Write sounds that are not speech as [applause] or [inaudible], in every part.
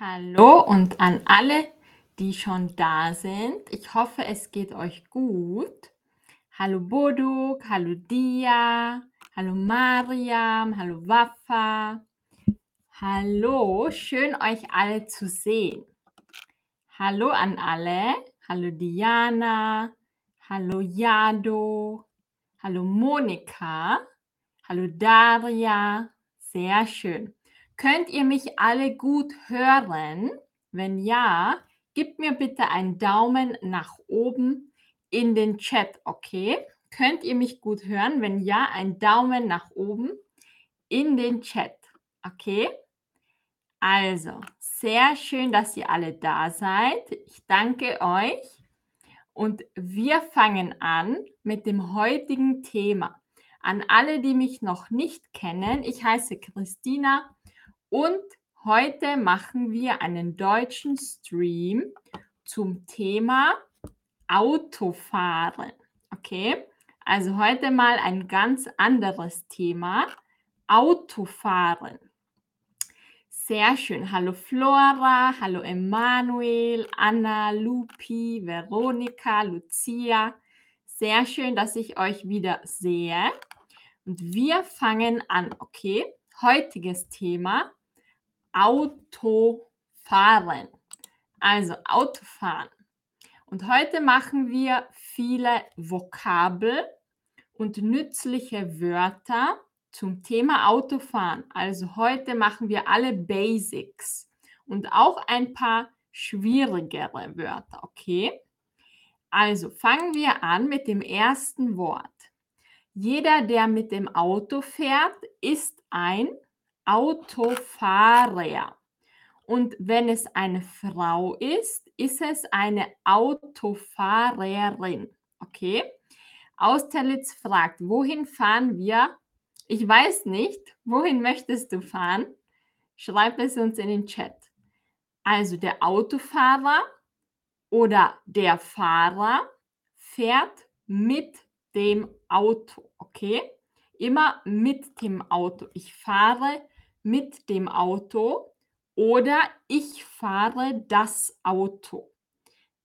Hallo und an alle, die schon da sind. Ich hoffe, es geht euch gut. Hallo Boduk, hallo Dia, hallo Mariam, hallo Waffa. Hallo, schön euch alle zu sehen. Hallo an alle. Hallo Diana, hallo Jado, hallo Monika, hallo Daria. Sehr schön. Könnt ihr mich alle gut hören? Wenn ja, gebt mir bitte einen Daumen nach oben in den Chat, okay? Könnt ihr mich gut hören? Wenn ja, einen Daumen nach oben in den Chat, okay? Also, sehr schön, dass ihr alle da seid. Ich danke euch. Und wir fangen an mit dem heutigen Thema. An alle, die mich noch nicht kennen, ich heiße Christina und heute machen wir einen deutschen Stream zum Thema Autofahren. Okay? Also heute mal ein ganz anderes Thema. Autofahren. Sehr schön. Hallo Flora, hallo Emanuel, Anna, Lupi, Veronika, Lucia. Sehr schön, dass ich euch wieder sehe. Und wir fangen an, okay? Heutiges Thema Autofahren. Also Autofahren. Und heute machen wir viele Vokabel und nützliche Wörter zum Thema Autofahren. Also heute machen wir alle Basics und auch ein paar schwierigere Wörter, okay? Also fangen wir an mit dem ersten Wort. Jeder, der mit dem Auto fährt, ist ein Autofahrer. Und wenn es eine Frau ist, ist es eine Autofahrerin. Okay? Austerlitz fragt, wohin fahren wir ich weiß nicht, wohin möchtest du fahren? Schreib es uns in den Chat. Also der Autofahrer oder der Fahrer fährt mit dem Auto, okay? Immer mit dem Auto. Ich fahre mit dem Auto oder ich fahre das Auto.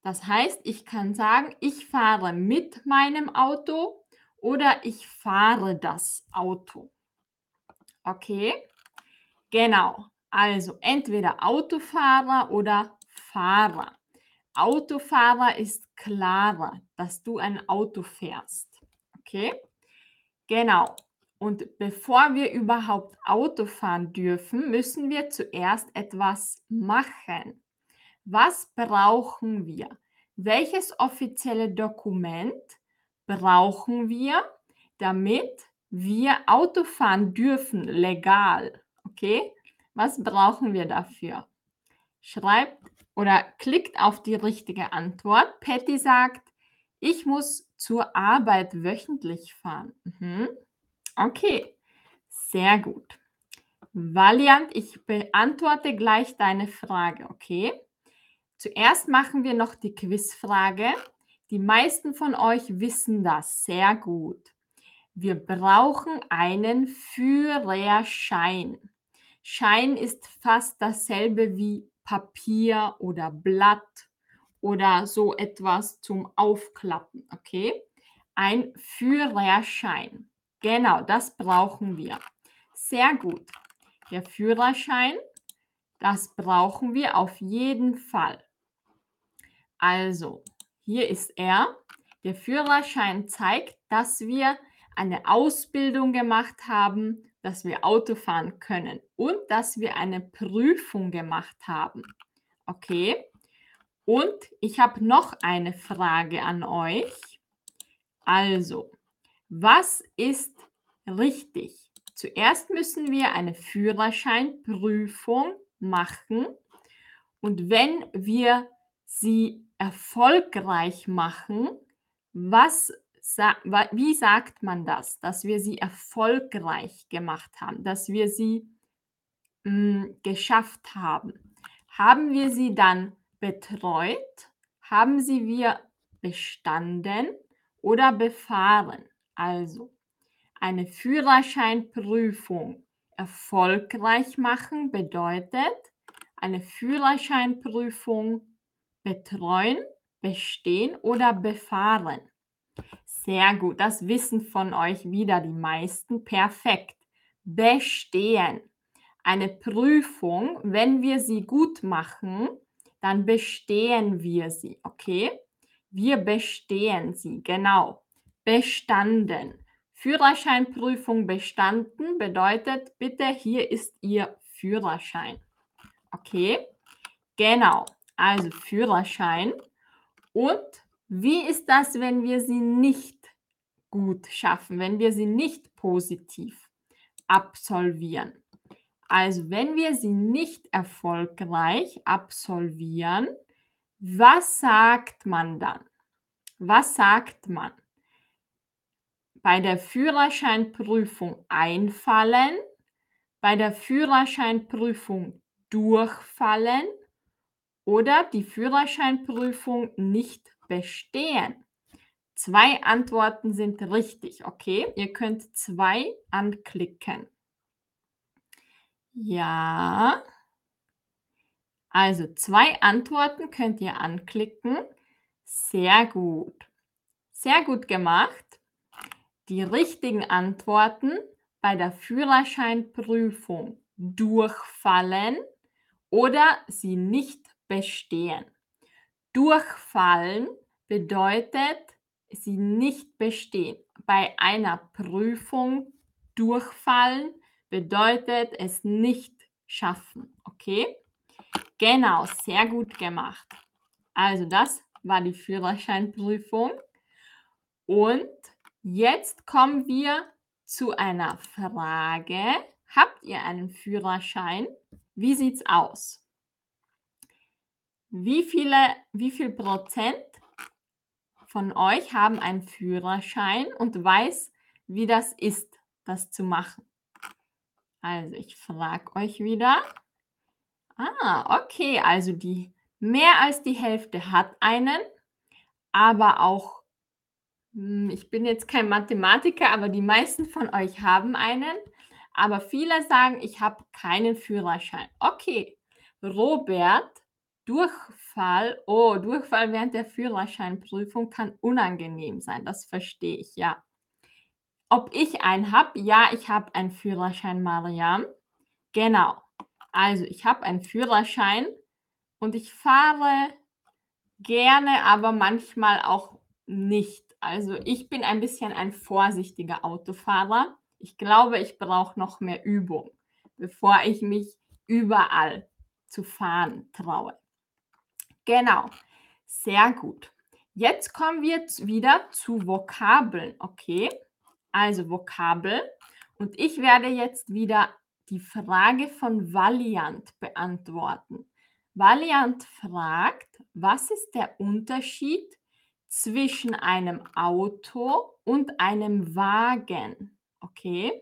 Das heißt, ich kann sagen, ich fahre mit meinem Auto oder ich fahre das Auto. Okay? Genau. Also entweder Autofahrer oder Fahrer. Autofahrer ist klarer, dass du ein Auto fährst. Okay? Genau. Und bevor wir überhaupt Auto fahren dürfen, müssen wir zuerst etwas machen. Was brauchen wir? Welches offizielle Dokument brauchen wir, damit wir Auto fahren dürfen, legal. Okay? Was brauchen wir dafür? Schreibt oder klickt auf die richtige Antwort. Patty sagt, ich muss zur Arbeit wöchentlich fahren. Mhm. Okay, sehr gut. Valiant, ich beantworte gleich deine Frage, okay? Zuerst machen wir noch die Quizfrage. Die meisten von euch wissen das sehr gut. Wir brauchen einen Führerschein. Schein ist fast dasselbe wie Papier oder Blatt oder so etwas zum Aufklappen, okay? Ein Führerschein. Genau, das brauchen wir. Sehr gut. Der Führerschein, das brauchen wir auf jeden Fall. Also, hier ist er. Der Führerschein zeigt, dass wir eine Ausbildung gemacht haben, dass wir Auto fahren können und dass wir eine Prüfung gemacht haben. Okay? Und ich habe noch eine Frage an euch. Also, was ist richtig? Zuerst müssen wir eine Führerscheinprüfung machen und wenn wir sie erfolgreich machen, was wie sagt man das, dass wir sie erfolgreich gemacht haben, dass wir sie mh, hm, geschafft haben? Haben wir sie dann betreut? Haben sie wir bestanden oder befahren? Also eine Führerscheinprüfung erfolgreich machen bedeutet, eine Führerscheinprüfung betreuen, bestehen oder befahren? Sehr gut, das wissen von euch wieder die meisten. Perfekt. Bestehen. Eine Prüfung, wenn wir sie gut machen, dann bestehen wir sie, okay? Wir bestehen sie, genau. Bestanden. Führerscheinprüfung bestanden bedeutet, bitte, hier ist Ihr Führerschein. Okay? Genau. Also Führerschein. Und wie ist das, wenn wir sie nicht gut schaffen, wenn wir sie nicht positiv absolvieren? Also wenn wir sie nicht erfolgreich absolvieren, was sagt man dann? Was sagt man? Bei der Führerscheinprüfung einfallen, bei der Führerscheinprüfung durchfallen oder die Führerscheinprüfung nicht bestehen. Zwei Antworten sind richtig, okay? Ihr könnt zwei anklicken. Ja. Also zwei Antworten könnt ihr anklicken. Sehr gut. Sehr gut gemacht. Die richtigen Antworten bei der Führerscheinprüfung durchfallen oder sie nicht bestehen. Durchfallen bedeutet sie nicht bestehen. Bei einer Prüfung durchfallen bedeutet es nicht schaffen. Okay? Genau, sehr gut gemacht. Also das war die Führerscheinprüfung. Und jetzt kommen wir zu einer Frage. Habt ihr einen Führerschein? Wie sieht es aus? Wie viele, wie viel Prozent von euch haben einen Führerschein und weiß, wie das ist, das zu machen? Also ich frage euch wieder. Ah, okay, also die mehr als die Hälfte hat einen, aber auch, ich bin jetzt kein Mathematiker, aber die meisten von euch haben einen. Aber viele sagen, ich habe keinen Führerschein. Okay, Robert, Durchfall, oh, Durchfall während der Führerscheinprüfung kann unangenehm sein. Das verstehe ich, ja. Ob ich einen habe? Ja, ich habe einen Führerschein, Mariam. Genau. Also, ich habe einen Führerschein und ich fahre gerne, aber manchmal auch nicht. Also, ich bin ein bisschen ein vorsichtiger Autofahrer. Ich glaube, ich brauche noch mehr Übung, bevor ich mich überall zu fahren traue. Genau. Sehr gut. Jetzt kommen wir wieder zu Vokabeln, okay? Also Vokabel. Und ich werde jetzt wieder die Frage von Valiant beantworten. Valiant fragt, was ist der Unterschied zwischen einem Auto und einem Wagen? Okay?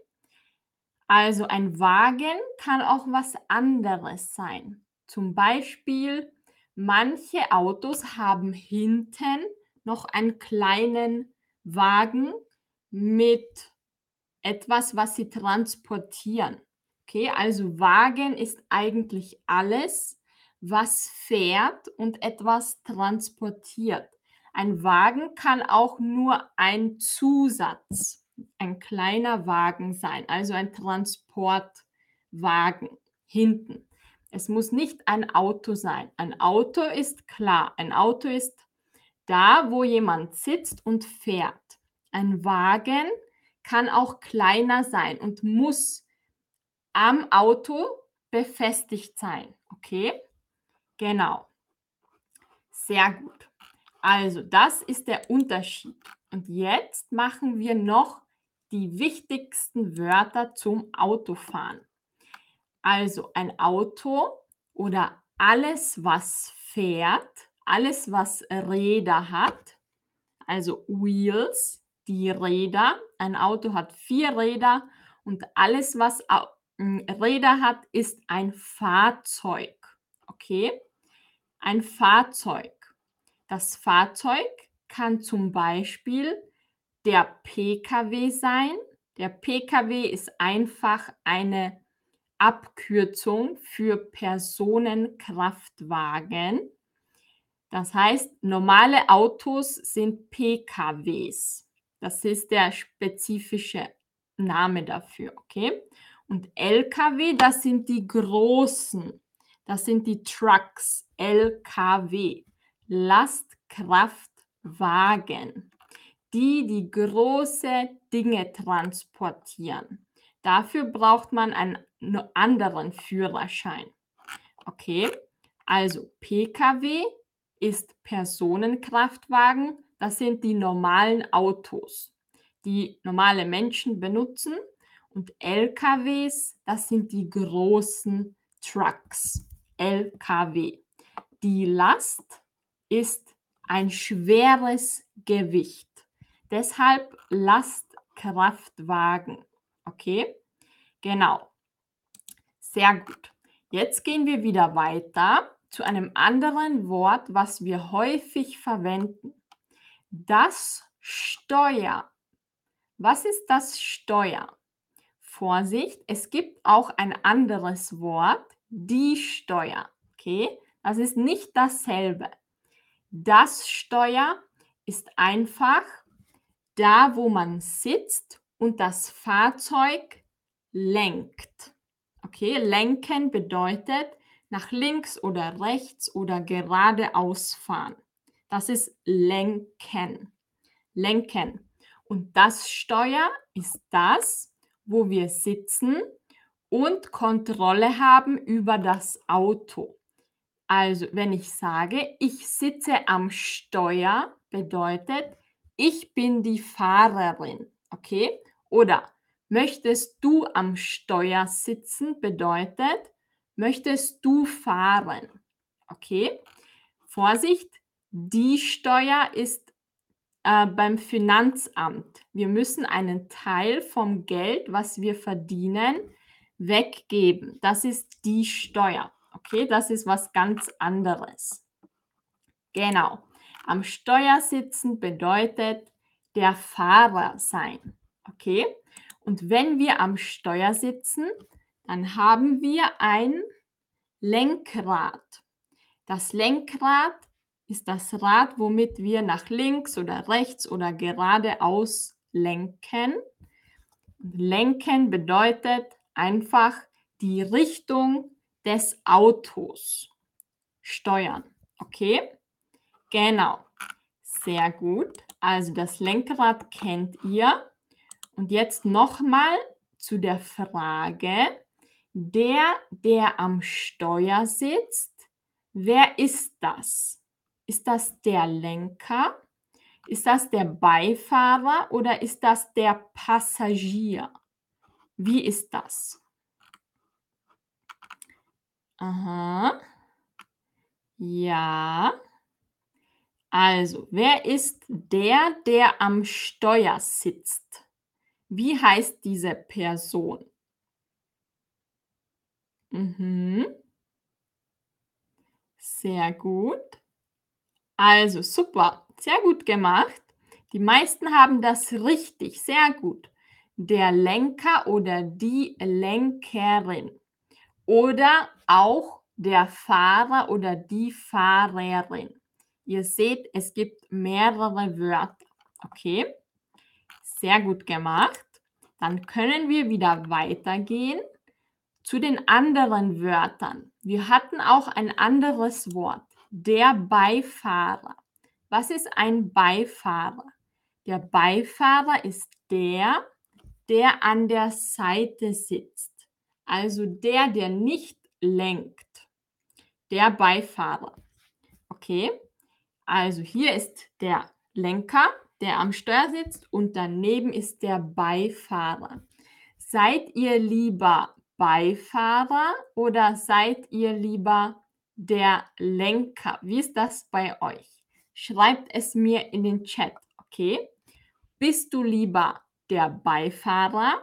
Also ein Wagen kann auch was anderes sein. Zum Beispiel, manche Autos haben hinten noch einen kleinen Wagen mit etwas, was sie transportieren. Okay, also Wagen ist eigentlich alles, was fährt und etwas transportiert. Ein Wagen kann auch nur ein Zusatz, ein kleiner Wagen sein, also ein Transportwagen hinten. Es muss nicht ein Auto sein. Ein Auto ist klar. Ein Auto ist da, wo jemand sitzt und fährt. Ein Wagen kann auch kleiner sein und muss am Auto befestigt sein. Okay? Genau. Sehr gut. Also, das ist der Unterschied. Und jetzt machen wir noch die wichtigsten Wörter zum Autofahren. Also ein Auto oder alles, was fährt, alles, was Räder hat, also Wheels, die Räder. Ein Auto hat vier Räder und alles, was Räder hat, ist ein Fahrzeug. Okay? Ein Fahrzeug. Das Fahrzeug kann zum Beispiel der PKW sein. Der PKW ist einfach eine Abkürzung für Personenkraftwagen. Das heißt, normale Autos sind PKWs. Das ist der spezifische Name dafür, okay? Und LKW, das sind die großen, das sind die Trucks, LKW, Lastkraftwagen, die die große Dinge transportieren. Dafür braucht man einen anderen Führerschein. Okay, also PKW ist Personenkraftwagen, das sind die normalen Autos, die normale Menschen benutzen. Und LKWs, das sind die großen Trucks, LKW. Die Last ist ein schweres Gewicht. Deshalb Lastkraftwagen. Okay? Genau. Sehr gut. Jetzt gehen wir wieder weiter zu einem anderen Wort, was wir häufig verwenden. Das Steuer. Was ist das Steuer? Vorsicht, es gibt auch ein anderes Wort, die Steuer. Okay, das ist nicht dasselbe. Das Steuer ist einfach da, wo man sitzt und das Fahrzeug lenkt. Okay, lenken bedeutet nach links oder rechts oder geradeaus fahren. Das ist lenken. Lenken. Und das Steuer ist das, wo wir sitzen und Kontrolle haben über das Auto. Also, wenn ich sage, ich sitze am Steuer, bedeutet, ich bin die Fahrerin. Okay? Oder möchtest du am Steuer sitzen, bedeutet, möchtest du fahren. Okay? Vorsicht, die Steuer ist äh, beim Finanzamt. Wir müssen einen Teil vom Geld, was wir verdienen, weggeben. Das ist die Steuer. Okay, das ist was ganz anderes. Genau. Am Steuer sitzen bedeutet der Fahrer sein. Okay? Und wenn wir am Steuer sitzen, dann haben wir ein Lenkrad. Das Lenkrad ist das Rad, womit wir nach links oder rechts oder geradeaus lenken. Lenken bedeutet einfach die Richtung des Autos steuern. Okay? Genau. Sehr gut. Also das Lenkrad kennt ihr. Und jetzt nochmal zu der Frage, der, der am Steuer sitzt, wer ist das? Ist das der Lenker? Ist das der Beifahrer oder ist das der Passagier? Wie ist das? Aha. Ja. Also, wer ist der, der am Steuer sitzt? Wie heißt diese Person? Mhm. Sehr gut. Also super, sehr gut gemacht. Die meisten haben das richtig, sehr gut. Der Lenker oder die Lenkerin. Oder auch der Fahrer oder die Fahrerin. Ihr seht, es gibt mehrere Wörter. Okay, sehr gut gemacht. Dann können wir wieder weitergehen zu den anderen Wörtern. Wir hatten auch ein anderes Wort, der Beifahrer. Was ist ein Beifahrer? Der Beifahrer ist der, der an der Seite sitzt. Also der, der nicht lenkt. Der Beifahrer. Okay? Also hier ist der Lenker, der am Steuer sitzt und daneben ist der Beifahrer. Seid ihr lieber Beifahrer oder seid ihr lieber der Lenker? Wie ist das bei euch? Schreibt es mir in den Chat, okay? Bist du lieber der Beifahrer?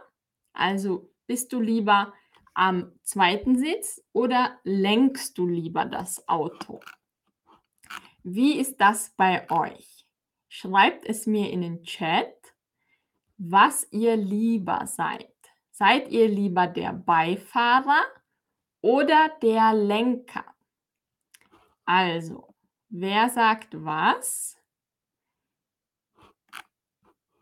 Also bist du lieber am zweiten Sitz oder lenkst du lieber das Auto? Wie ist das bei euch? Schreibt es mir in den Chat, was ihr lieber seid. Seid ihr lieber der Beifahrer oder der Lenker? Also, wer sagt was?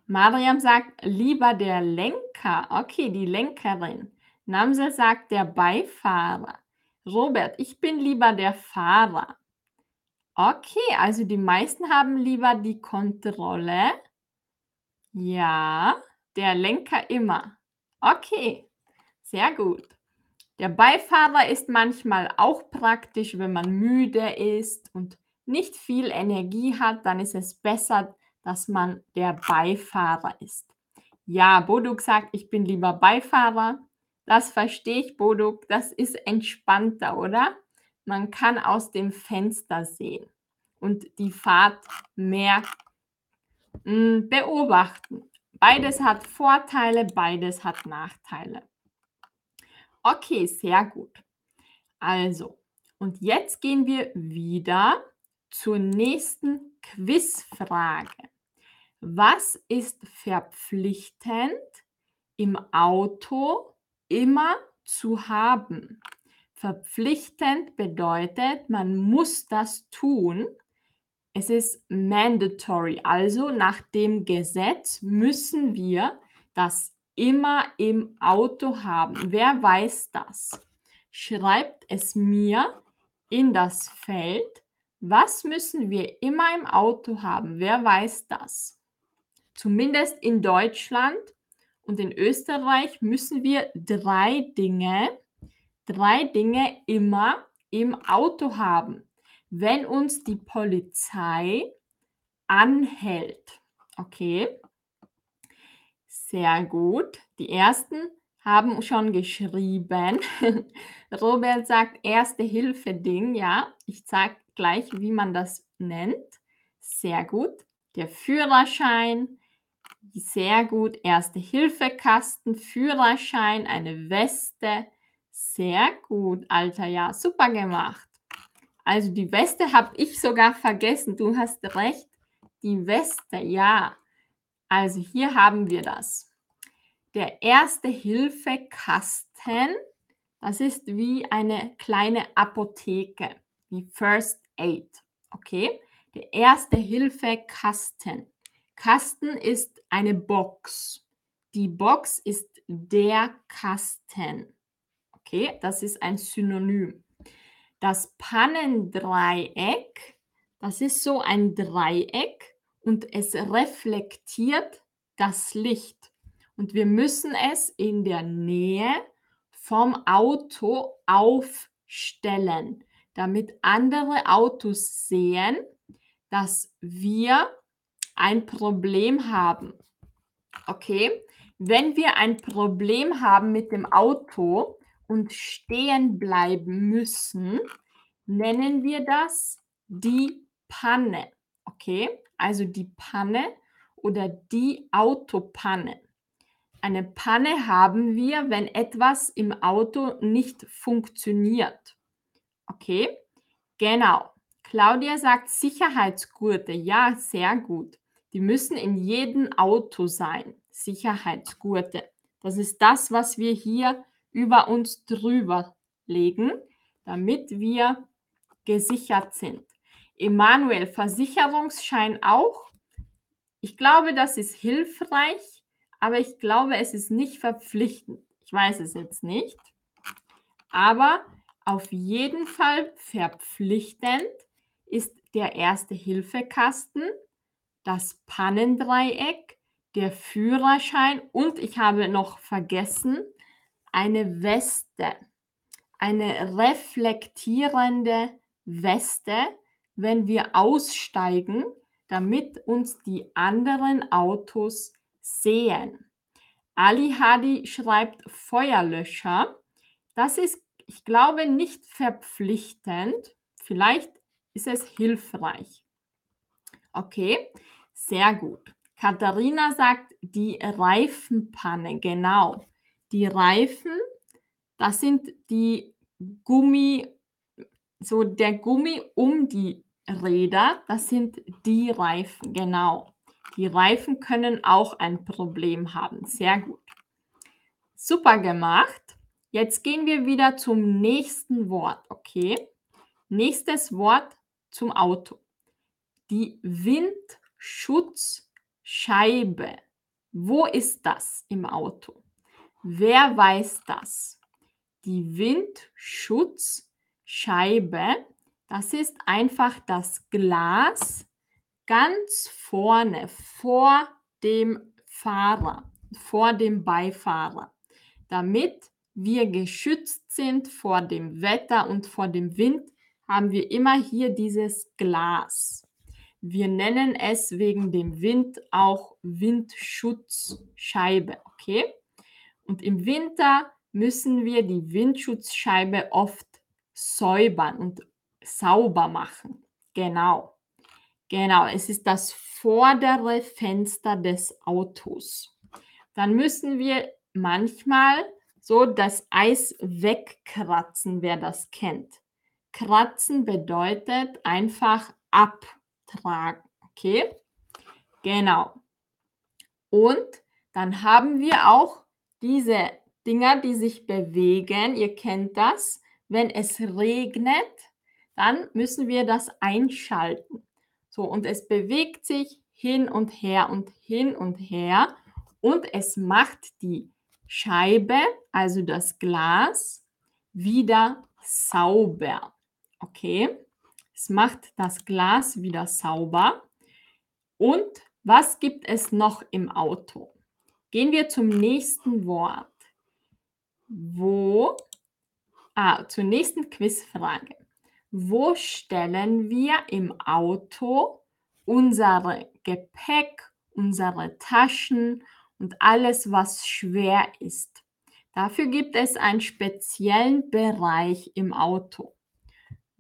Mariam sagt lieber der Lenker. Okay, die Lenkerin. Namsel sagt der Beifahrer. Robert, ich bin lieber der Fahrer. Okay, also die meisten haben lieber die Kontrolle. Ja, der Lenker immer. Okay, sehr gut. Der Beifahrer ist manchmal auch praktisch, wenn man müde ist und nicht viel Energie hat, dann ist es besser, dass man der Beifahrer ist. Ja, Boduk sagt, ich bin lieber Beifahrer. Das verstehe ich, Boduk. Das ist entspannter, oder? Man kann aus dem Fenster sehen und die Fahrt mehr mh, hm, beobachten. Beides hat Vorteile, beides hat Nachteile. Okay, sehr gut. Also, und jetzt gehen wir wieder zur nächsten Quizfrage. Was ist verpflichtend im Auto immer zu haben? Verpflichtend bedeutet, man muss das tun. Es ist mandatory, also nach dem Gesetz müssen wir das immer im Auto haben. Wer weiß das? Schreibt es mir in das Feld. Was müssen wir immer im Auto haben? Wer weiß das? Zumindest in Deutschland und in Österreich müssen wir drei Dinge, drei Dinge immer im Auto haben, wenn uns die Polizei anhält. Okay? Sehr gut. Die ersten haben schon geschrieben. [laughs] Robert sagt erste Hilfe Ding, ja. Ich zeige gleich, wie man das nennt. Sehr gut. Der Führerschein. Sehr gut. Erste Hilfe Kasten, Führerschein, eine Weste. Sehr gut, Alter. Ja, super gemacht. Also die Weste habe ich sogar vergessen. Du hast recht. Die Weste, ja. Also hier haben wir das. Der Erste-Hilfe-Kasten, das ist wie eine kleine Apotheke, wie First Aid. Okay? Der Erste-Hilfe-Kasten. Kasten ist eine Box. Die Box ist der Kasten. Okay, das ist ein Synonym. Das Pannendreieck, das ist so ein Dreieck und es reflektiert das Licht. Und wir müssen es in der Nähe vom Auto aufstellen, damit andere Autos sehen, dass wir ein Problem haben. Okay? Wenn wir ein Problem haben mit dem Auto und stehen bleiben müssen, nennen wir das die Panne. Okay? also die Panne oder die Autopanne. Eine Panne haben wir, wenn etwas im Auto nicht funktioniert. Okay? Genau. Claudia sagt Sicherheitsgurte. Ja, sehr gut. Die müssen in jedem Auto sein. Sicherheitsgurte. Das ist das, was wir hier über uns drüber legen, damit wir gesichert sind. Emanuel, Versicherungsschein auch. Ich glaube, das ist hilfreich, aber ich glaube, es ist nicht verpflichtend. Ich weiß es jetzt nicht. Aber auf jeden Fall verpflichtend ist der erste Hilfekasten, das Pannendreieck, der Führerschein und ich habe noch vergessen, eine Weste, eine reflektierende Weste, wenn wir aussteigen, damit uns die anderen Autos sehen. Ali Hadi schreibt Feuerlöscher. Das ist, ich glaube, nicht verpflichtend. Vielleicht ist es hilfreich. Okay, sehr gut. Katharina sagt die Reifenpanne. Genau. Die Reifen, das sind die Gummi, so der Gummi um die Räder, das sind die Reifen, genau. Die Reifen können auch ein Problem haben. Sehr gut. Super gemacht. Jetzt gehen wir wieder zum nächsten Wort, okay? Nächstes Wort zum Auto. Die Windschutzscheibe. Wo ist das im Auto? Wer weiß das? Die Windschutzscheibe, das ist einfach das Glas ganz vorne vor dem Fahrer, vor dem Beifahrer, damit wir geschützt sind vor dem Wetter und vor dem Wind, haben wir immer hier dieses Glas. Wir nennen es wegen dem Wind auch Windschutzscheibe, okay? Und im Winter müssen wir die Windschutzscheibe oft säubern und sauber machen. Genau. Genau, es ist das vordere Fenster des Autos. Dann müssen wir manchmal so das Eis wegkratzen, wer das kennt. Kratzen bedeutet einfach abtragen, okay? Genau. Und dann haben wir auch diese Dinger, die sich bewegen. Ihr kennt das. Wenn es regnet, dann müssen wir das einschalten. So, und es bewegt sich hin und her und hin und her und es macht die Scheibe, also das Glas, wieder sauber. Okay? Es macht das Glas wieder sauber. Und was gibt es noch im Auto? Gehen wir zum nächsten Wort. Wo, ah, zur nächsten Quizfrage. Wo stellen wir im Auto unser Gepäck, unsere Taschen und alles, was schwer ist? Dafür gibt es einen speziellen Bereich im Auto.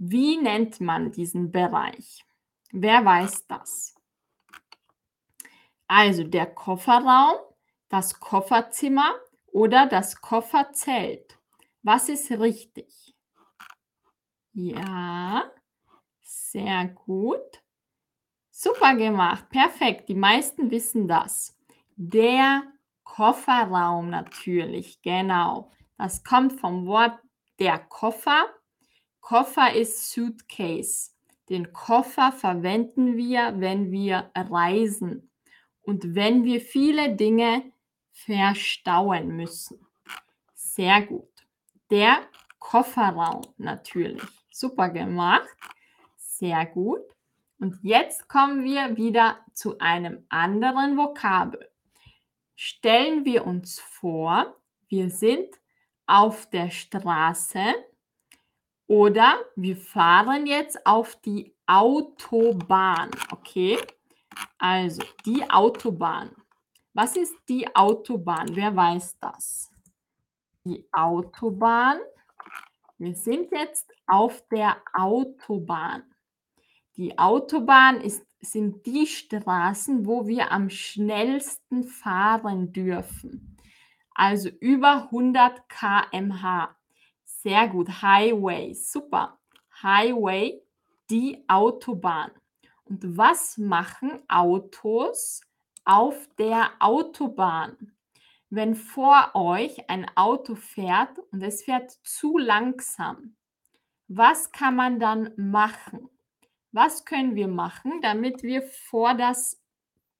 Wie nennt man diesen Bereich? Wer weiß das? Also der Kofferraum, das Kofferzimmer oder das Kofferzelt. Was ist richtig? Ja, sehr gut. Super gemacht, perfekt. Die meisten wissen das. Der Kofferraum natürlich, genau. Das kommt vom Wort der Koffer. Koffer ist Suitcase. Den Koffer verwenden wir, wenn wir reisen und wenn wir viele Dinge verstauen müssen. Sehr gut. Der Kofferraum natürlich. Super gemacht. Sehr gut. Und jetzt kommen wir wieder zu einem anderen Vokabel. Stellen wir uns vor, wir sind auf der Straße oder wir fahren jetzt auf die Autobahn. Okay? Also die Autobahn. Was ist die Autobahn? Wer weiß das? Die Autobahn. Wir sind jetzt auf der Autobahn. Die Autobahn ist, sind die Straßen, wo wir am schnellsten fahren dürfen. Also über 100 km/h. Sehr gut. Highway. Super. Highway, die Autobahn. Und was machen Autos auf der Autobahn? Wenn vor euch ein Auto fährt und es fährt zu langsam, was kann man dann machen? Was können wir machen, damit wir vor das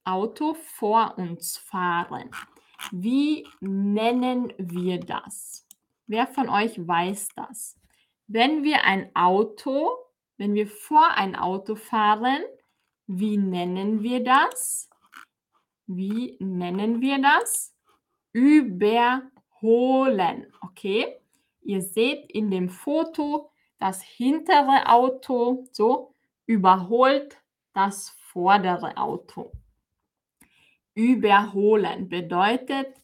Auto vor uns fahren? Wie nennen wir das? Wer von euch weiß das? Wenn wir ein Auto, wenn wir vor ein Auto fahren, wie nennen wir das? Wie nennen wir das? Überholen. Okay? Ihr seht in dem Foto, das hintere Auto so überholt das vordere Auto. Überholen bedeutet,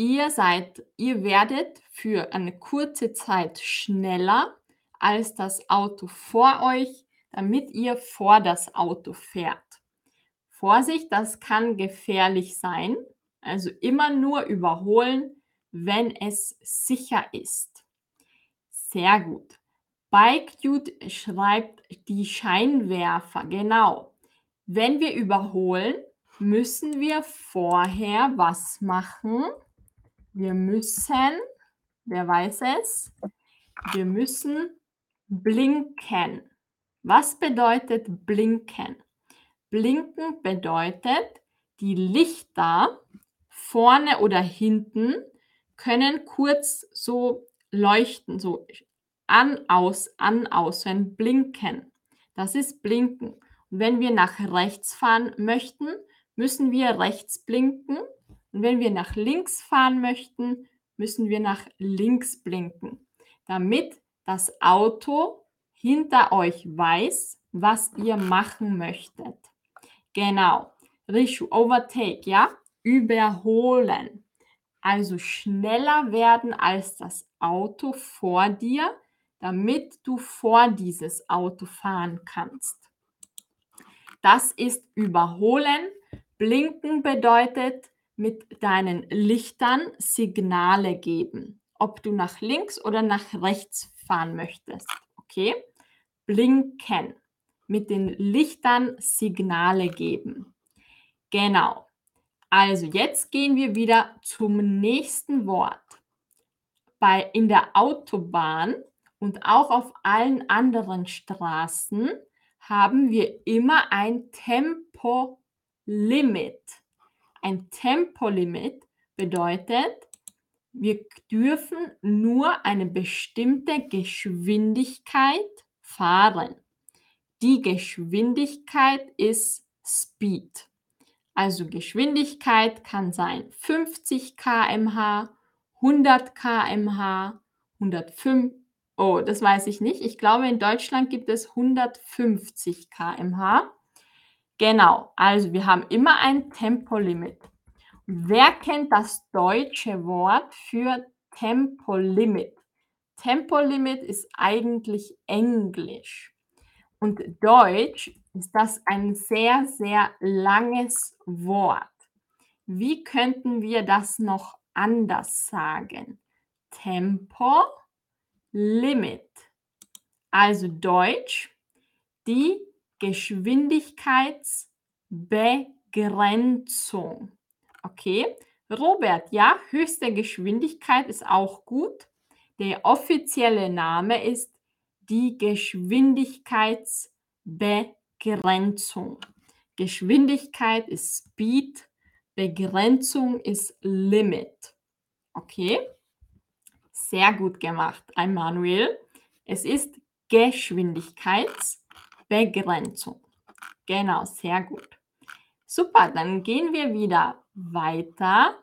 ihr seid, ihr werdet für eine kurze Zeit schneller als das Auto vor euch damit ihr vor das Auto fährt. Vorsicht, das kann gefährlich sein. Also immer nur überholen, wenn es sicher ist. Sehr gut. Bike Dude schreibt die Scheinwerfer. Genau. Wenn wir überholen, müssen wir vorher was machen? Wir müssen, wer weiß es? Wir müssen blinken. Was bedeutet blinken? Blinken bedeutet, die Lichter vorne oder hinten können kurz so leuchten, so an, aus, an, aus, ein Blinken. Das ist Blinken. Und wenn wir nach rechts fahren möchten, müssen wir rechts blinken. Und wenn wir nach links fahren möchten, müssen wir nach links blinken, damit das Auto hinter euch weiß, was ihr machen möchtet. Genau. Rishu, overtake, ja? Überholen. Also schneller werden als das Auto vor dir, damit du vor dieses Auto fahren kannst. Das ist überholen. Blinken bedeutet mit deinen Lichtern Signale geben, ob du nach links oder nach rechts fahren möchtest. Okay? Blinken. Mit den Lichtern Signale geben. Genau. Also jetzt gehen wir wieder zum nächsten Wort. Bei, in der Autobahn und auch auf allen anderen Straßen haben wir immer ein Tempolimit. Ein Tempolimit bedeutet, wir dürfen nur eine bestimmte Geschwindigkeit fahren. Die Geschwindigkeit ist Speed. Also Geschwindigkeit kann sein 50 km/h, 100 km/h, 105 Oh, das weiß ich nicht. Ich glaube, in Deutschland gibt es 150 km/h. Genau, also wir haben immer ein Tempolimit. Wer kennt das deutsche Wort für Tempolimit? Tempolimit ist eigentlich Englisch. Und Deutsch ist das ein sehr, sehr langes Wort. Wie könnten wir das noch anders sagen? Tempo Limit. Also Deutsch, die Geschwindigkeitsbegrenzung. Okay, Robert, ja, höchste Geschwindigkeit ist auch gut. Der offizielle Name ist die Geschwindigkeitsbegrenzung. Geschwindigkeit ist Speed, Begrenzung ist Limit. Okay? Sehr gut gemacht, Emanuel. Es ist Geschwindigkeitsbegrenzung. Genau, sehr gut. Super, dann gehen wir wieder weiter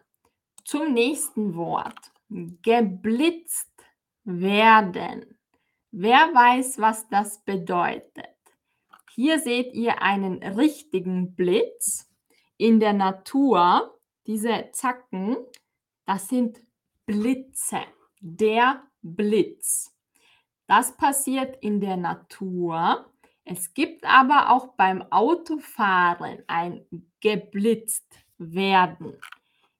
zum nächsten Wort. Geblitzt werden. Wer weiß, was das bedeutet? Hier seht ihr einen richtigen Blitz. In der Natur, diese Zacken, das sind Blitze. Der Blitz. Das passiert in der Natur. Es gibt aber auch beim Autofahren ein geblitzt werden.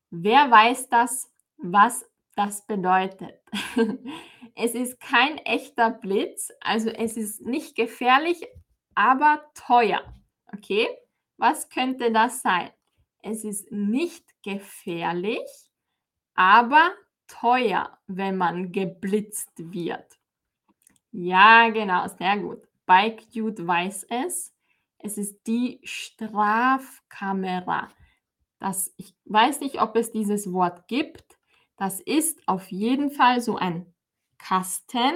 Wer weiß das, was das bedeutet? [laughs] es ist kein echter Blitz, also es ist nicht gefährlich, aber teuer. Okay? Was könnte das sein? Es ist nicht gefährlich, aber teuer, wenn man geblitzt wird. Ja, genau, sehr gut. Bike Dude weiß es. Es ist die Strafkamera. Das, ich weiß nicht, ob es dieses Wort gibt. Das ist auf jeden Fall so ein Kasten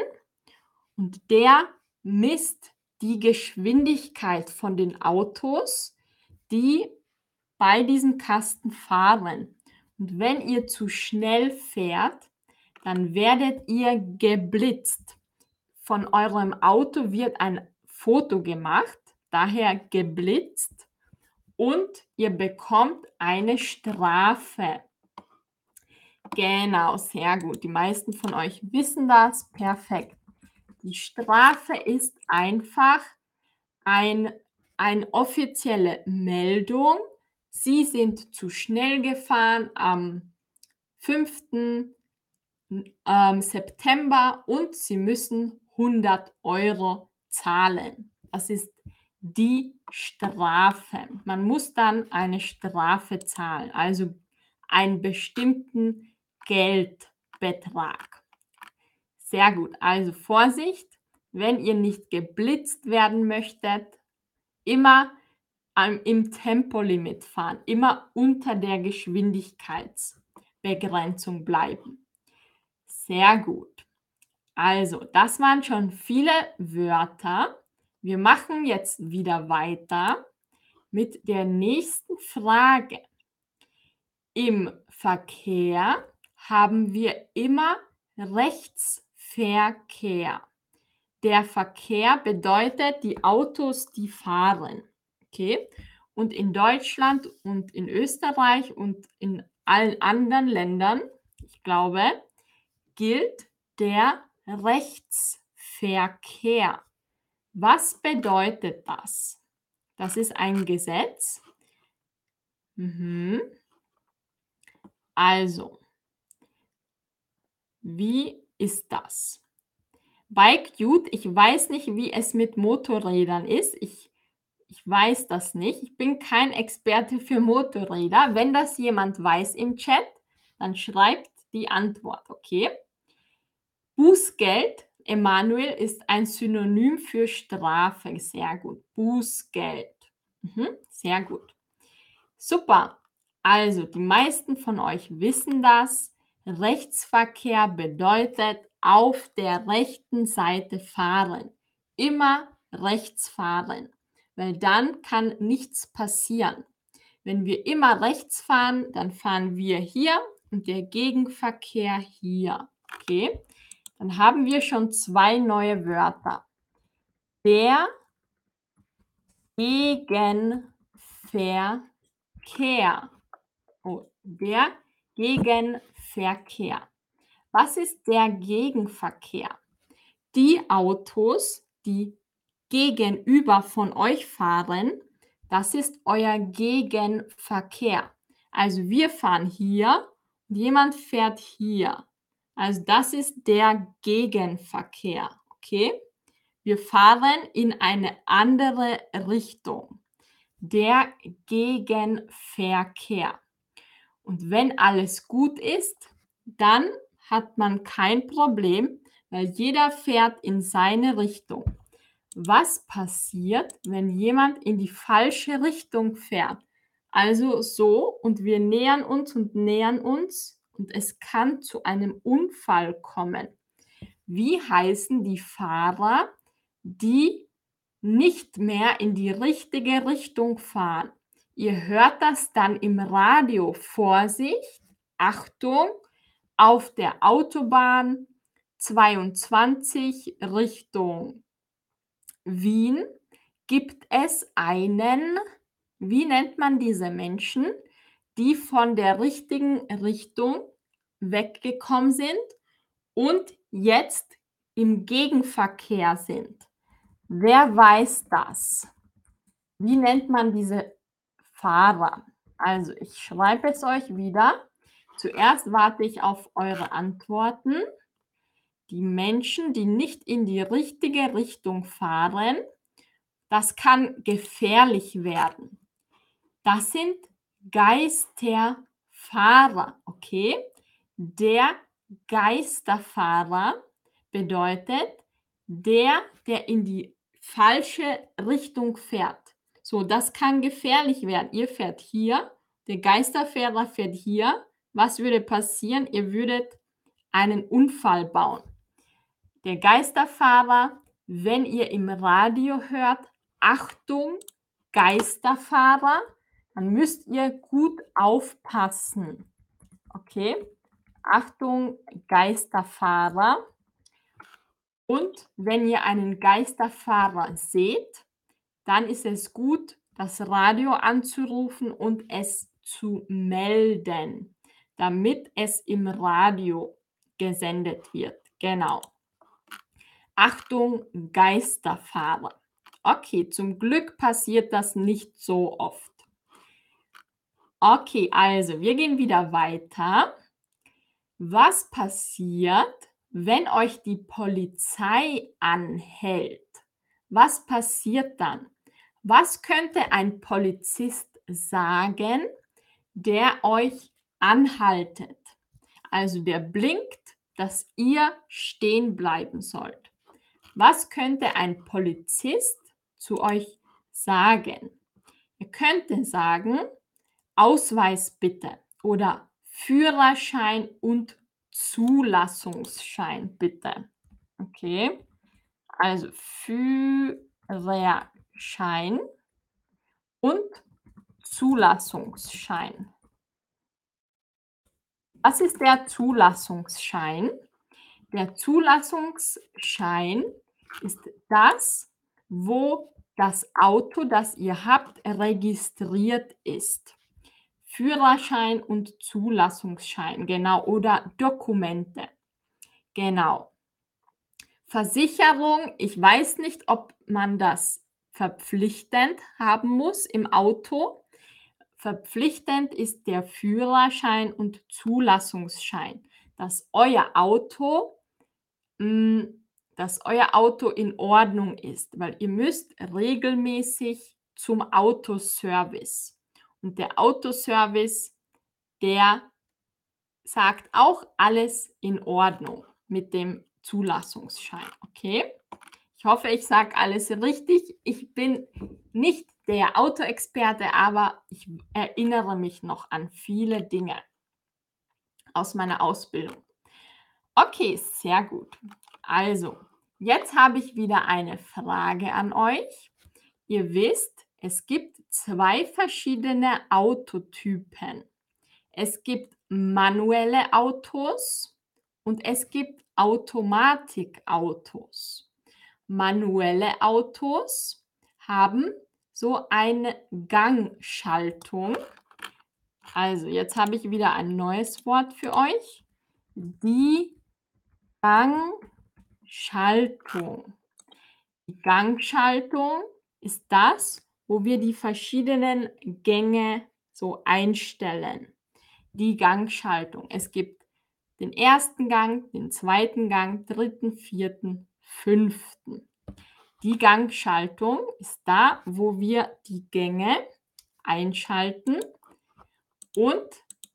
und der misst die Geschwindigkeit von den Autos, die bei diesem Kasten fahren. Und wenn ihr zu schnell fährt, dann werdet ihr geblitzt. Von eurem Auto wird ein Foto gemacht, daher geblitzt und ihr bekommt eine Strafe. Genau, sehr gut. Die meisten von euch wissen das. Perfekt. Die Strafe ist einfach ein, eine offizielle Meldung Sie sind zu schnell gefahren am 5. Ähm, September und Sie müssen 100 Euro zahlen. Das ist die Strafe. Man muss dann eine Strafe zahlen, also einen bestimmten Geldbetrag. Sehr gut. Also Vorsicht, wenn ihr nicht geblitzt werden möchtet, immer im Tempolimit fahren, immer unter der Geschwindigkeitsbegrenzung bleiben. Sehr gut. Also, das waren schon viele Wörter. Wir machen jetzt wieder weiter mit der nächsten Frage. Im Verkehr haben wir immer Rechtsverkehr. Der Verkehr bedeutet die Autos, die fahren. Okay? Und in Deutschland und in Österreich und in allen anderen Ländern, ich glaube, gilt der Rechtsverkehr. Was bedeutet das? Das ist ein Gesetz. Mhm. Also, wie ist das? Bike Dude, ich weiß nicht, wie es mit Motorrädern ist. Ich, ich weiß das nicht. Ich bin kein Experte für Motorräder. Wenn das jemand weiß im Chat, dann schreibt die Antwort, okay? Bußgeld, Emanuel, ist ein Synonym für Strafe. Sehr gut. Bußgeld. Mhm, sehr gut. Super. Also, die meisten von euch wissen das. Rechtsverkehr bedeutet auf der rechten Seite fahren. Immer rechts fahren, weil dann kann nichts passieren. Wenn wir immer rechts fahren, dann fahren wir hier und der Gegenverkehr hier. Okay, dann haben wir schon zwei neue Wörter. Der Gegenverkehr. Oh, der Gegenverkehr. Was ist der Gegenverkehr? Die Autos, die gegenüber von euch fahren, das ist euer Gegenverkehr. Also wir fahren hier und jemand fährt hier. Also das ist der Gegenverkehr. Okay? Wir fahren in eine andere Richtung. Der Gegenverkehr. Und wenn alles gut ist, dann hat man kein Problem, weil jeder fährt in seine Richtung. Was passiert, wenn jemand in die falsche Richtung fährt? Also so und wir nähern uns und nähern uns und es kann zu einem Unfall kommen. Wie heißen die Fahrer, die nicht mehr in die richtige Richtung fahren? Ihr hört das dann im Radio. Vorsicht, Achtung, auf der Autobahn 22 Richtung Wien gibt es einen, wie nennt man diese Menschen, die von der richtigen Richtung weggekommen sind und jetzt im Gegenverkehr sind. Wer weiß das? Wie nennt man diese Fahrer? Also ich schreibe es euch wieder. Zuerst warte ich auf eure Antworten. Die Menschen, die nicht in die richtige Richtung fahren, das kann gefährlich werden. Das sind Geisterfahrer, okay? Der Geisterfahrer bedeutet der, der in die falsche Richtung fährt. So, das kann gefährlich werden. Ihr fährt hier, der Geisterfahrer fährt hier. Was würde passieren? Ihr würdet einen Unfall bauen. Der Geisterfahrer, wenn ihr im Radio hört, Achtung, Geisterfahrer, dann müsst ihr gut aufpassen. Okay? Achtung, Geisterfahrer. Und wenn ihr einen Geisterfahrer seht, dann ist es gut, das Radio anzurufen und es zu melden, damit es im Radio gesendet wird. Genau. Achtung, Geisterfahrer. Okay, zum Glück passiert das nicht so oft. Okay, also wir gehen wieder weiter. Was passiert, wenn euch die Polizei anhält? Was passiert dann? Was könnte ein Polizist sagen, der euch anhaltet? Also der blinkt, dass ihr stehen bleiben sollt. Was könnte ein Polizist zu euch sagen? Ihr könnte sagen, Ausweis bitte oder Führerschein und Zulassungsschein bitte. Okay, also Führerschein und Zulassungsschein. Was ist der Zulassungsschein? Der Zulassungsschein ist das, wo das Auto, das ihr habt, registriert ist. Führerschein und Zulassungsschein, genau, oder Dokumente. Genau. Versicherung, ich weiß nicht, ob man das verpflichtend haben muss im Auto. Verpflichtend ist der Führerschein und Zulassungsschein, dass euer Auto, mm, dass euer Auto in Ordnung ist, weil ihr müsst regelmäßig zum Autoservice. Und der Autoservice, der sagt auch alles in Ordnung mit dem Zulassungsschein. Okay? Ich hoffe, ich sage alles richtig. Ich bin nicht der Autoexperte, aber ich erinnere mich noch an viele Dinge aus meiner Ausbildung. Okay, sehr gut. Also, jetzt habe ich wieder eine Frage an euch. Ihr wisst, es gibt zwei verschiedene Autotypen. Es gibt manuelle Autos und es gibt Automatikautos. Manuelle Autos haben so eine Gangschaltung. Also, jetzt habe ich wieder ein neues Wort für euch. Die Gangschaltung. Die Gangschaltung ist das, wo wir die verschiedenen Gänge so einstellen. Die Gangschaltung. Es gibt den ersten Gang, den zweiten Gang, dritten, vierten, fünften. Die Gangschaltung ist da, wo wir die Gänge einschalten. Und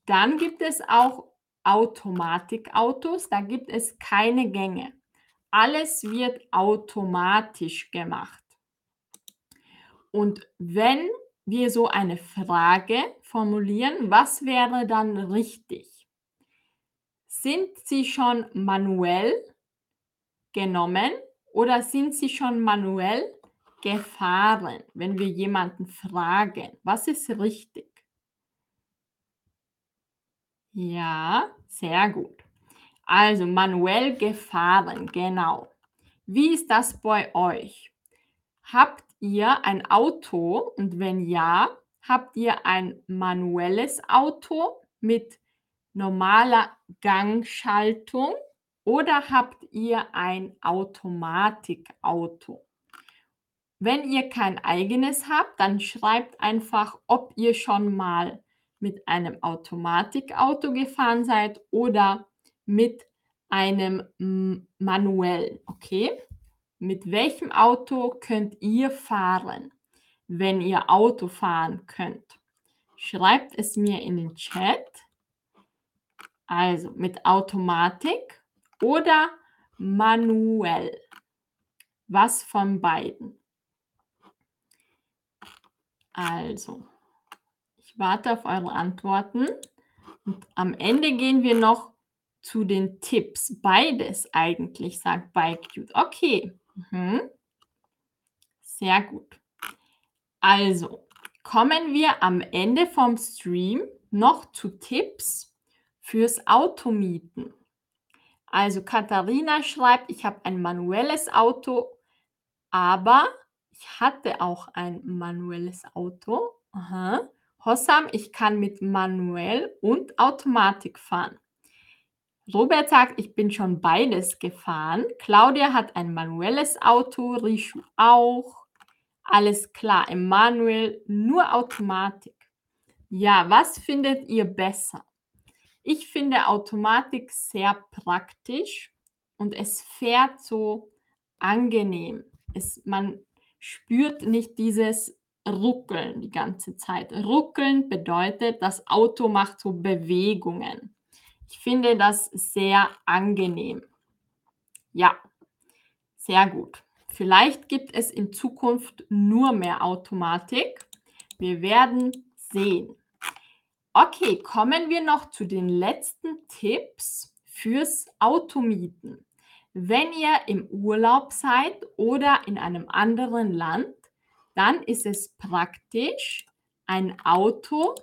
dann gibt es auch Automatikautos, da gibt es keine Gänge. Alles wird automatisch gemacht. Und wenn wir so eine Frage formulieren, was wäre dann richtig? Sind sie schon manuell genommen oder sind Sie schon manuell gefahren, wenn wir jemanden fragen? Was ist richtig? Ja, sehr gut. Also manuell gefahren, genau. Wie ist das bei euch? Habt ihr ein Auto und wenn ja, habt ihr ein manuelles Auto mit normaler Gangschaltung oder habt ihr ein Automatikauto? Wenn ihr kein eigenes habt, dann schreibt einfach, ob ihr schon mal mit einem Automatikauto gefahren seid oder mit einem manuell, okay? Mit welchem Auto könnt ihr fahren, wenn ihr Auto fahren könnt? Schreibt es mir in den Chat. Also mit Automatik oder manuell? Was von beiden? Also, ich warte auf eure Antworten. Und am Ende gehen wir noch zu den Tipps. Beides eigentlich, sagt BikeCute. Okay. Mhm. Sehr gut. Also, kommen wir am Ende vom Stream noch zu Tipps fürs Automieten. Also Katharina schreibt, ich habe ein manuelles Auto, aber ich hatte auch ein manuelles Auto. Aha. Hossam, ich kann mit manuell und Automatik fahren. Robert sagt, ich bin schon beides gefahren. Claudia hat ein manuelles Auto, Rishu auch. Alles klar, im Manuel nur Automatik. Ja, was findet ihr besser? Ich finde Automatik sehr praktisch und es fährt so angenehm. Es, man spürt nicht dieses Ruckeln die ganze Zeit. Ruckeln bedeutet, das Auto macht so Bewegungen. Ich finde das sehr angenehm. Ja, sehr gut. Vielleicht gibt es in Zukunft nur mehr Automatik. Wir werden sehen. Okay, kommen wir noch zu den letzten Tipps fürs Automieten. Wenn ihr im Urlaub seid oder in einem anderen Land, dann ist es praktisch, ein Auto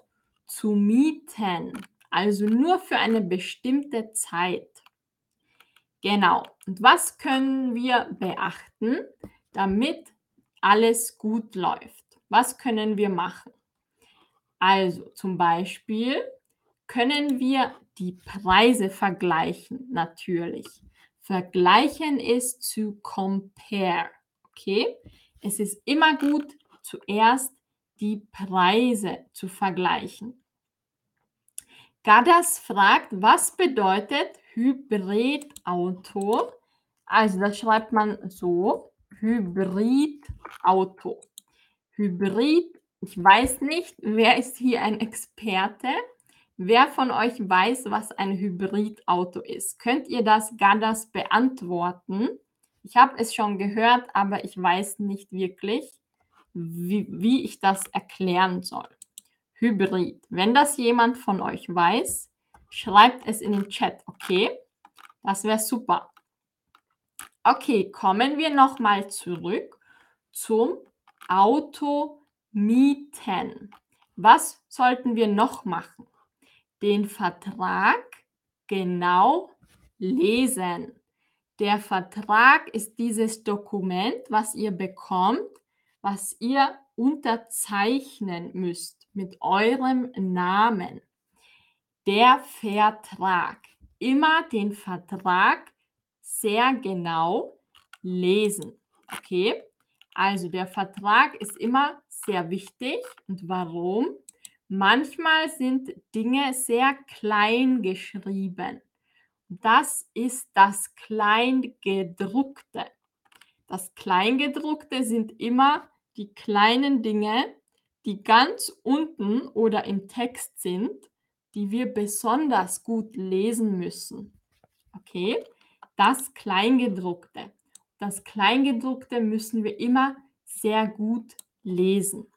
zu mieten. Also nur für eine bestimmte Zeit. Genau. Und was können wir beachten, damit alles gut läuft? Was können wir machen? Also zum Beispiel können wir die Preise vergleichen, natürlich. Vergleichen ist zu compare. Okay? Es ist immer gut, zuerst die Preise zu vergleichen. Gadas fragt, was bedeutet Hybridauto? Also das schreibt man so, Hybridauto. Hybrid ich weiß nicht, wer ist hier ein Experte? Wer von euch weiß, was ein Hybridauto ist? Könnt ihr das Gadas beantworten? Ich habe es schon gehört, aber ich weiß nicht wirklich, wie, wie ich das erklären soll. Hybrid. Wenn das jemand von euch weiß, schreibt es in den Chat, okay? Das wäre super. Okay, kommen wir nochmal zurück zum Auto mieten. Was sollten wir noch machen? Den Vertrag genau lesen. Der Vertrag ist dieses Dokument, was ihr bekommt, was ihr unterzeichnen müsst mit eurem Namen. Der Vertrag. Immer den Vertrag sehr genau lesen. Okay? Also der Vertrag ist immer sehr wichtig. Und warum? Manchmal sind Dinge sehr klein geschrieben. Das ist das Kleingedruckte. Das Kleingedruckte sind immer die kleinen Dinge, die ganz unten oder im Text sind, die wir besonders gut lesen müssen. Okay? Das Kleingedruckte. Das Kleingedruckte müssen wir immer sehr gut lesen.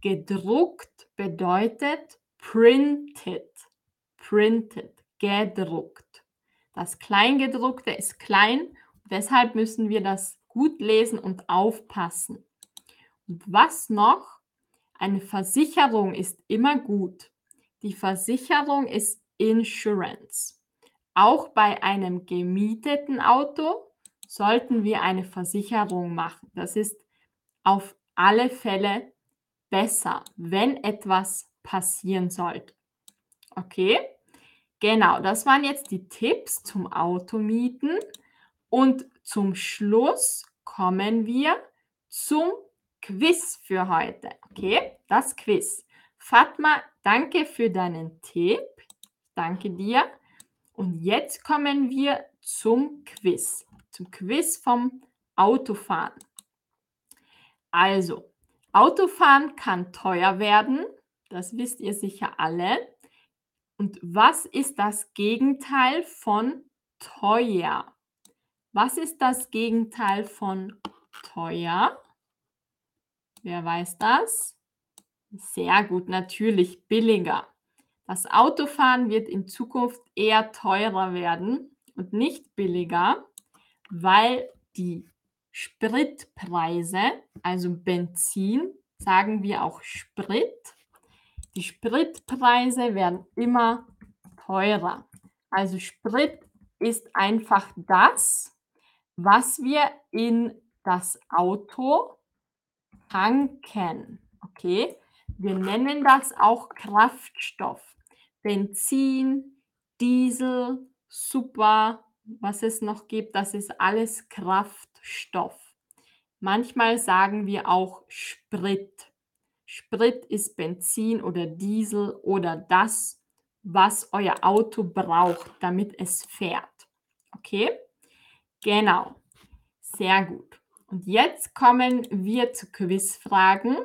Gedruckt bedeutet printed. Printed, gedruckt. Das Kleingedruckte ist klein, deshalb müssen wir das gut lesen und aufpassen. Und was noch? Eine Versicherung ist immer gut. Die Versicherung ist Insurance. Auch bei einem gemieteten Auto sollten wir eine Versicherung machen. Das ist auf alle Fälle besser, wenn etwas passieren sollte. Okay? Genau, das waren jetzt die Tipps zum Automieten. Und zum Schluss kommen wir zum Quiz für heute. Okay, das Quiz. Fatma, danke für deinen Tipp. Danke dir. Und jetzt kommen wir zum Quiz. Zum Quiz vom Autofahren. Also, Autofahren kann teuer werden, das wisst ihr sicher alle. Und was ist das Gegenteil von teuer? Was ist das Gegenteil von teuer? Wer weiß das? Sehr gut, natürlich billiger. Das Autofahren wird in Zukunft eher teurer werden und nicht billiger, weil die Spritpreise, also Benzin, sagen wir auch Sprit. Die Spritpreise werden immer teurer. Also Sprit ist einfach das, was wir in das Auto tanken. Okay? Wir nennen das auch Kraftstoff. Benzin, Diesel, Super, was es noch gibt, das ist alles Kraftstoff. Manchmal sagen wir auch Sprit. Sprit ist Benzin oder Diesel oder das, was euer Auto braucht, damit es fährt. Okay? Genau. Sehr gut. Und jetzt kommen wir zu Quizfragen,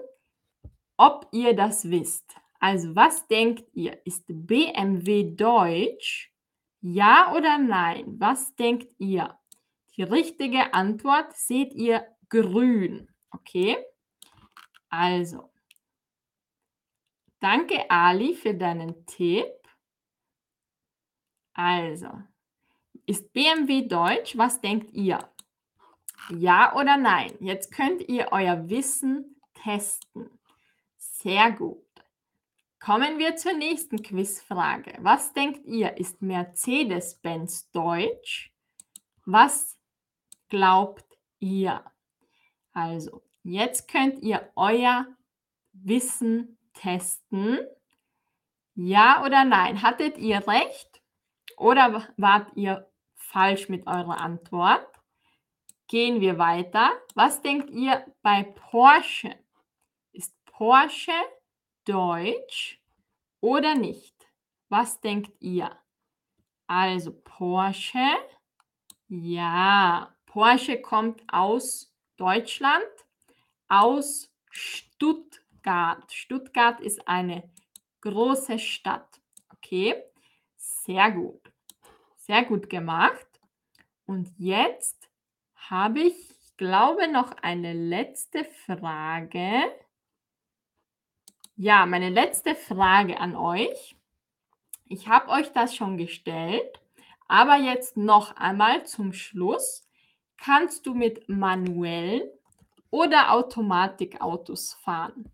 ob ihr das wisst. Also, was denkt ihr? Ist BMW deutsch Ja oder nein? Was denkt ihr? Die richtige Antwort seht ihr grün. Okay? Also, danke Ali für deinen Tipp. Also, ist BMW deutsch? Was denkt ihr? Ja oder nein? Jetzt könnt ihr euer Wissen testen. Sehr gut. Kommen wir zur nächsten Quizfrage. Was denkt ihr, ist Mercedes-Benz deutsch? Was glaubt ihr? Also, jetzt könnt ihr euer Wissen testen. Ja oder nein? Hattet ihr recht oder wart ihr falsch mit eurer Antwort? Gehen wir weiter. Was denkt ihr bei Porsche? Ist Porsche deutsch oder nicht? Was denkt ihr? Also Porsche, ja, Porsche kommt aus Deutschland, aus Stuttgart. Stuttgart ist eine große Stadt. Okay, sehr gut. Sehr gut gemacht. Und jetzt habe ich, ich glaube, noch eine letzte Frage. Ja, meine letzte Frage an euch. Ich habe euch das schon gestellt, aber jetzt noch einmal zum Schluss. Kannst du mit manuellen oder Automatikautos fahren?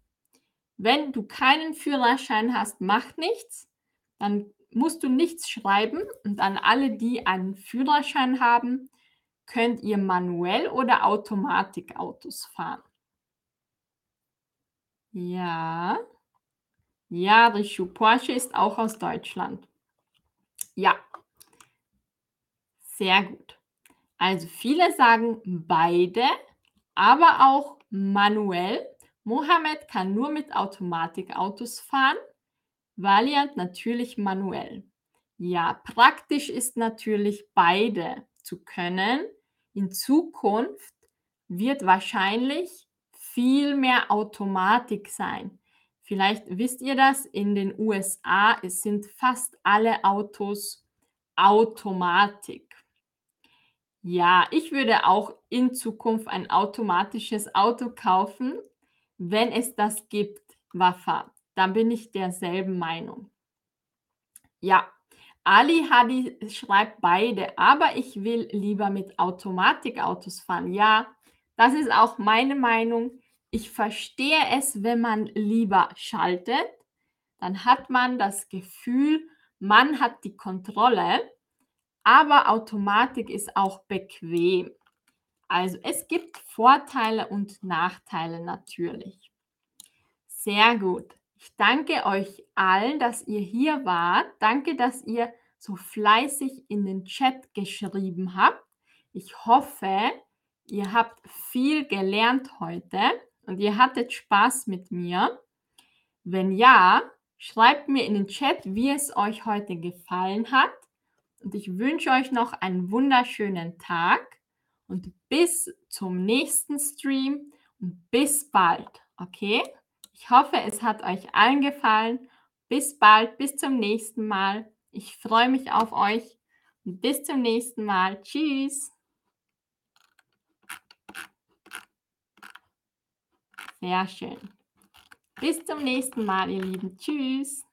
Wenn du keinen Führerschein hast, macht nichts. Dann musst du nichts schreiben und an alle, die einen Führerschein haben, könnt ihr manuell oder Automatikautos fahren. Ja. Ja, Rishu. Porsche ist auch aus Deutschland. Ja. Sehr gut. Also viele sagen beide, aber auch manuell. Mohammed kann nur mit Automatikautos fahren. Valiant natürlich manuell. Ja, praktisch ist natürlich beide zu können. In Zukunft wird wahrscheinlich viel mehr Automatik sein. Vielleicht wisst ihr das, in den USA es sind fast alle Autos Automatik. Ja, ich würde auch in Zukunft ein automatisches Auto kaufen, wenn es das gibt, Wafa. Dann bin ich derselben Meinung. Ja, Ali Hadi schreibt beide, aber ich will lieber mit Automatikautos fahren. Ja, das ist auch meine Meinung. Ich verstehe es, wenn man lieber schaltet. Dann hat man das Gefühl, man hat die Kontrolle, aber Automatik ist auch bequem. Also es gibt Vorteile und Nachteile natürlich. Sehr gut. Ich danke euch allen, dass ihr hier wart. Danke, dass ihr so fleißig in den Chat geschrieben habt. Ich hoffe, ihr habt viel gelernt heute und ihr hattet Spaß mit mir. Wenn ja, schreibt mir in den Chat, wie es euch heute gefallen hat. Und ich wünsche euch noch einen wunderschönen Tag und bis zum nächsten Stream und bis bald. Okay? Ich hoffe, es hat euch allen gefallen. Bis bald, bis zum nächsten Mal. Ich freue mich auf euch. Und bis zum nächsten Mal. Tschüss. Sehr schön. Bis zum nächsten Mal, ihr Lieben. Tschüss.